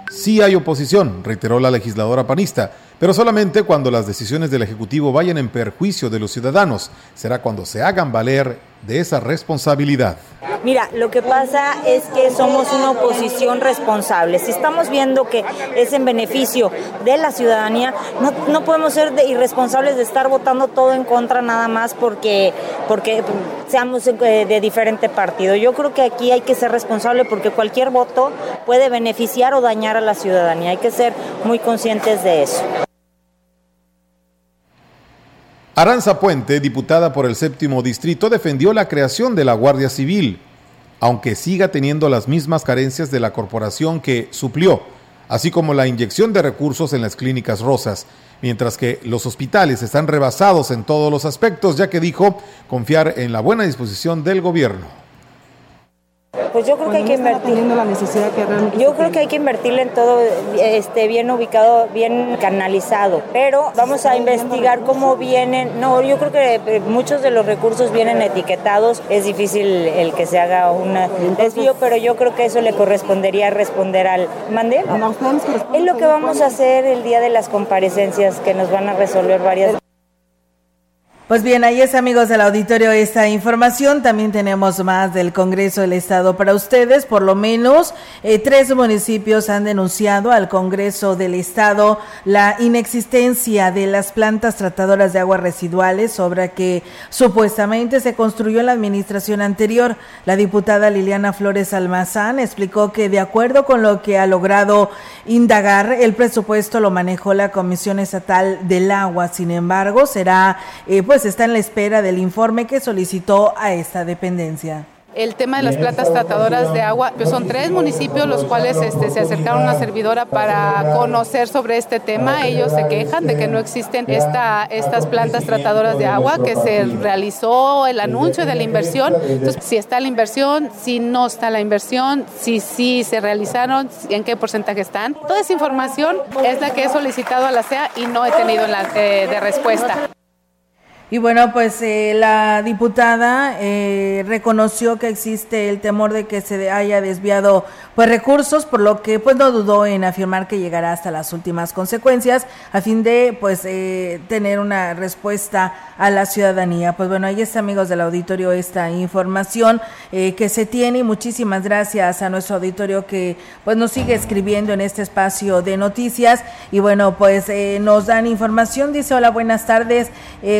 Sí hay oposición, reiteró la legisladora panista, pero solamente cuando las decisiones del Ejecutivo vayan en perjuicio de los ciudadanos. Será cuando se hagan valer de esa responsabilidad. Mira, lo que pasa es que somos una oposición responsable. Si estamos viendo que es en beneficio de la ciudadanía, no, podemos ser irresponsables de estar votando todo en contra nada más porque, porque seamos eh, de diferente partido. Yo creo que aquí hay que ser responsable porque cualquier voto puede beneficiar o dañar a la ciudadanía. Hay que ser muy conscientes de eso. Aranza Puente, diputada por el séptimo distrito, defendió la creación de la Guardia Civil, aunque siga teniendo las mismas carencias de la corporación que suplió, así como la inyección de recursos en las clínicas rosas, mientras que los hospitales están rebasados en todos los aspectos, ya que dijo confiar en la buena disposición del gobierno. Pues yo creo que hay que invertir. la necesidad que realmente Yo creo que hay que invertirle en todo este, bien ubicado, bien canalizado. Pero vamos a investigar cómo vienen. No, yo creo que eh, muchos de los recursos vienen etiquetados. Es difícil el que se haga un desvío, pero yo creo que eso le correspondería responder al. ¿Mande? Es lo que vamos a hacer el día de las comparecencias, que nos van a resolver varias. Pues bien, ahí es amigos del auditorio esta información. También tenemos más del Congreso del Estado para ustedes. Por lo menos eh, tres municipios han denunciado al Congreso del Estado la inexistencia de las plantas tratadoras de aguas residuales, obra que supuestamente se construyó en la administración anterior. La diputada Liliana Flores Almazán explicó que de acuerdo con lo que ha logrado indagar, el presupuesto lo manejó la Comisión Estatal del Agua. Sin embargo, será eh, pues está en la espera del informe que solicitó a esta dependencia el tema de las plantas tratadoras de agua, pues son tres municipios los cuales este, se acercaron a una servidora para conocer sobre este tema. Ellos se quejan de que no existen esta, estas plantas tratadoras de agua, que se realizó el anuncio de la inversión. Entonces, si está la inversión, si no está la inversión, si sí se realizaron, en qué porcentaje están. Toda esa información es la que he solicitado a la CEA y no he tenido la, eh, de respuesta. Y bueno, pues eh, la diputada eh, reconoció que existe el temor de que se haya desviado pues recursos, por lo que pues no dudó en afirmar que llegará hasta las últimas consecuencias a fin de pues eh, tener una respuesta a la ciudadanía. Pues bueno, ahí está amigos del auditorio esta información que se tiene. Y muchísimas gracias a nuestro auditorio que pues nos sigue escribiendo en este espacio de noticias. Y bueno, pues nos dan información, dice hola, buenas tardes,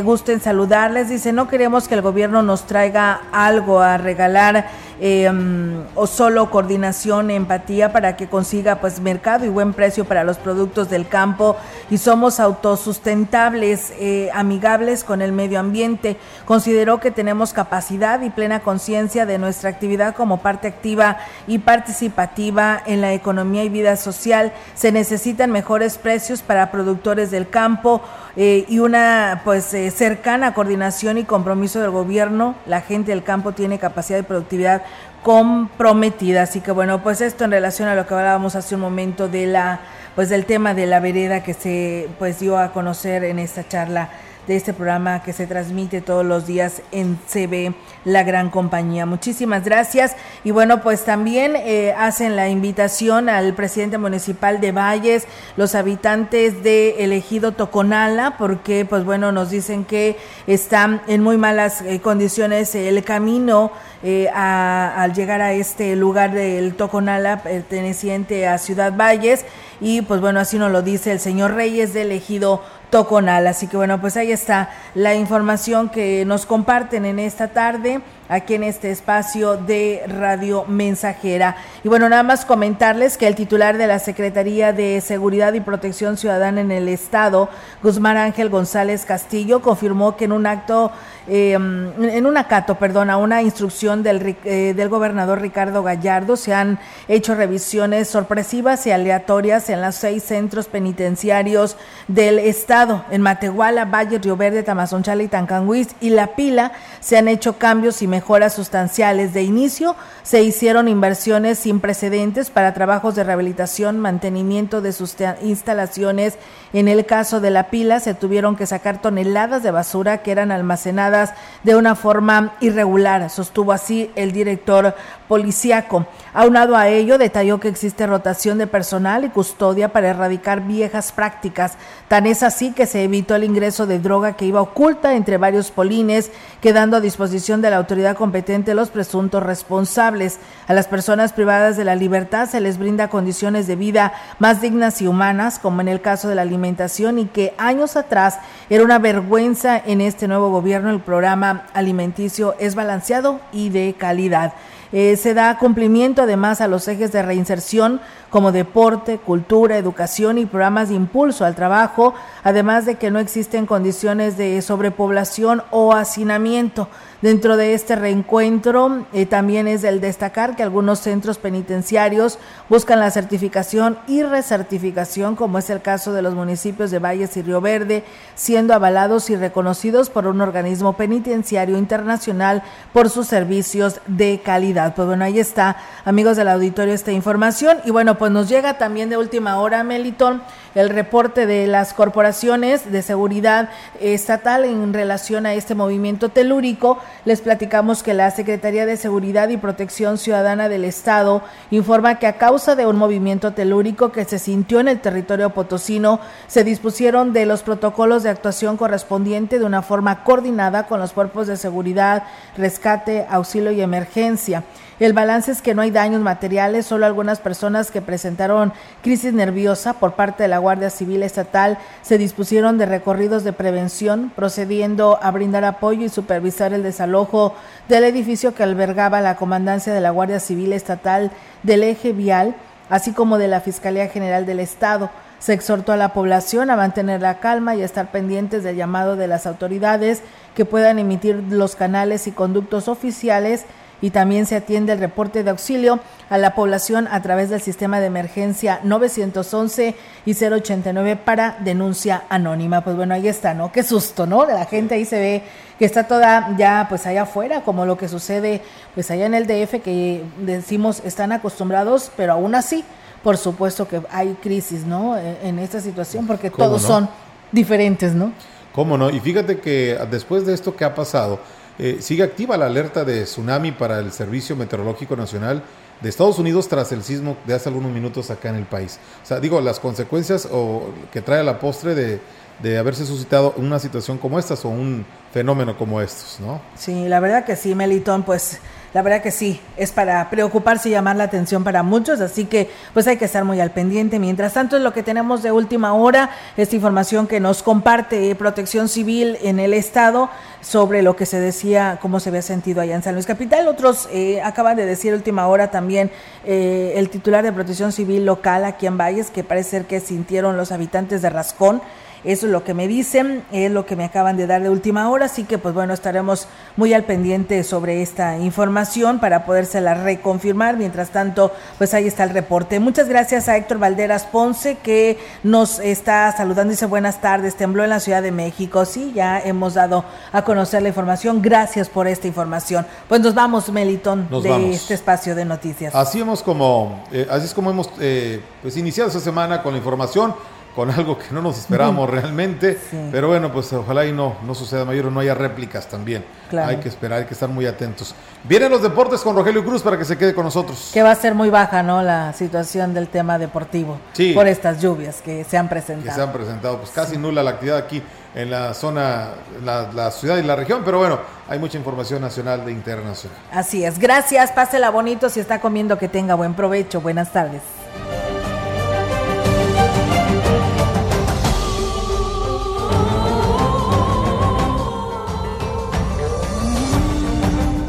gusten saludarles. Dice, no queremos que el gobierno nos traiga algo a regalar em, o solo coordinación, empatía para que consiga pues mercado y buen precio para los productos del campo y somos autosustentables, eh, amigables con el medio ambiente. Consideró que tenemos capacidad y plena conciencia de nuestra actividad como parte activa y participativa en la economía y vida social. Se necesitan mejores precios para productores del campo eh, y una pues eh, cercana coordinación y compromiso del gobierno. La gente del campo tiene capacidad de productividad comprometida. Así que bueno, pues esto en relación a lo que hablábamos hace un momento de la pues del tema de la vereda que se pues dio a conocer en esta charla de este programa que se transmite todos los días en CB, la gran compañía. Muchísimas gracias. Y bueno, pues también eh, hacen la invitación al presidente municipal de Valles, los habitantes de elegido Toconala, porque pues bueno, nos dicen que están en muy malas eh, condiciones el camino eh, al llegar a este lugar del Toconala perteneciente a Ciudad Valles. Y pues bueno, así nos lo dice el señor Reyes de elegido Toconal. Así que bueno, pues ahí está la información que nos comparten en esta tarde aquí en este espacio de Radio Mensajera. Y bueno, nada más comentarles que el titular de la Secretaría de Seguridad y Protección Ciudadana en el Estado, Guzmán Ángel González Castillo, confirmó que en un acto, em, en un acato, perdón, a una instrucción del, eh, del gobernador Ricardo Gallardo, se han hecho revisiones sorpresivas y aleatorias en los seis centros penitenciarios del Estado, en Matehuala, Valle, Río Verde, Tamazonchale y Tancanguis, y La Pila, se han hecho cambios y mejoras sustanciales. De inicio se hicieron inversiones sin precedentes para trabajos de rehabilitación, mantenimiento de sus instalaciones. En el caso de la pila se tuvieron que sacar toneladas de basura que eran almacenadas de una forma irregular, sostuvo así el director policíaco. Aunado a ello, detalló que existe rotación de personal y custodia para erradicar viejas prácticas. Tan es así que se evitó el ingreso de droga que iba oculta entre varios polines, quedando a disposición de la autoridad competente los presuntos responsables. A las personas privadas de la libertad se les brinda condiciones de vida más dignas y humanas, como en el caso de la alimentación, y que años atrás era una vergüenza en este nuevo gobierno. El programa alimenticio es balanceado y de calidad. Eh, se da cumplimiento además a los ejes de reinserción como deporte, cultura, educación y programas de impulso al trabajo, además de que no existen condiciones de sobrepoblación o hacinamiento. Dentro de este reencuentro eh, también es el destacar que algunos centros penitenciarios buscan la certificación y recertificación, como es el caso de los municipios de Valles y Río Verde, siendo avalados y reconocidos por un organismo penitenciario internacional por sus servicios de calidad. Pues bueno, ahí está, amigos del auditorio, esta información. Y bueno, pues nos llega también de última hora, Meliton, el reporte de las corporaciones de seguridad estatal en relación a este movimiento telúrico. Les platicamos que la Secretaría de Seguridad y Protección Ciudadana del Estado informa que a causa de un movimiento telúrico que se sintió en el territorio potosino, se dispusieron de los protocolos de actuación correspondiente de una forma coordinada con los cuerpos de seguridad, rescate, auxilio y emergencia. El balance es que no hay daños materiales, solo algunas personas que presentaron crisis nerviosa por parte de la Guardia Civil Estatal se dispusieron de recorridos de prevención, procediendo a brindar apoyo y supervisar el desalojo del edificio que albergaba la comandancia de la Guardia Civil Estatal del eje vial, así como de la Fiscalía General del Estado. Se exhortó a la población a mantener la calma y a estar pendientes del llamado de las autoridades que puedan emitir los canales y conductos oficiales y también se atiende el reporte de auxilio a la población a través del sistema de emergencia 911 y 089 para denuncia anónima. Pues bueno, ahí está, ¿no? Qué susto, ¿no? De la gente ahí se ve que está toda ya pues allá afuera, como lo que sucede pues allá en el DF que decimos están acostumbrados, pero aún así, por supuesto que hay crisis, ¿no? E, en esta situación porque todos son diferentes, ¿no? ¿Cómo no? Y fíjate que después de esto que ha pasado, eh, sigue activa la alerta de tsunami para el Servicio Meteorológico Nacional de Estados Unidos tras el sismo de hace algunos minutos acá en el país. O sea, digo, las consecuencias o que trae a la postre de, de haberse suscitado una situación como esta o un fenómeno como estos, ¿no? Sí, la verdad que sí, Melitón, pues la verdad que sí, es para preocuparse y llamar la atención para muchos, así que pues hay que estar muy al pendiente. Mientras tanto es lo que tenemos de última hora, esta información que nos comparte Protección Civil en el Estado sobre lo que se decía, cómo se había sentido allá en San Luis Capital. Otros eh, acaban de decir última hora también eh, el titular de Protección Civil local aquí en Valles, que parece ser que sintieron los habitantes de Rascón eso es lo que me dicen, es lo que me acaban de dar de última hora, así que pues bueno, estaremos muy al pendiente sobre esta información para podérsela reconfirmar. Mientras tanto, pues ahí está el reporte. Muchas gracias a Héctor Valderas Ponce que nos está saludando. Dice buenas tardes, tembló en la Ciudad de México. Sí, ya hemos dado a conocer la información. Gracias por esta información. Pues nos vamos, Melitón, de este espacio de noticias. Así hemos como, eh, así es como hemos eh, pues iniciado esta semana con la información con algo que no nos esperábamos realmente. Pero bueno, pues ojalá y no, no suceda mayor, no haya réplicas también. Hay que esperar, hay que estar muy atentos. Vienen los deportes con Rogelio Cruz para que se quede con nosotros. Que va a ser muy baja, ¿no? La situación del tema deportivo. Sí. Por estas lluvias que se han presentado. Que se han presentado, pues casi nula la actividad aquí en la zona, la, la, ciudad y la región, pero bueno, hay mucha información nacional e internacional. Así es, gracias, pásela bonito, si está comiendo que tenga buen provecho, buenas tardes.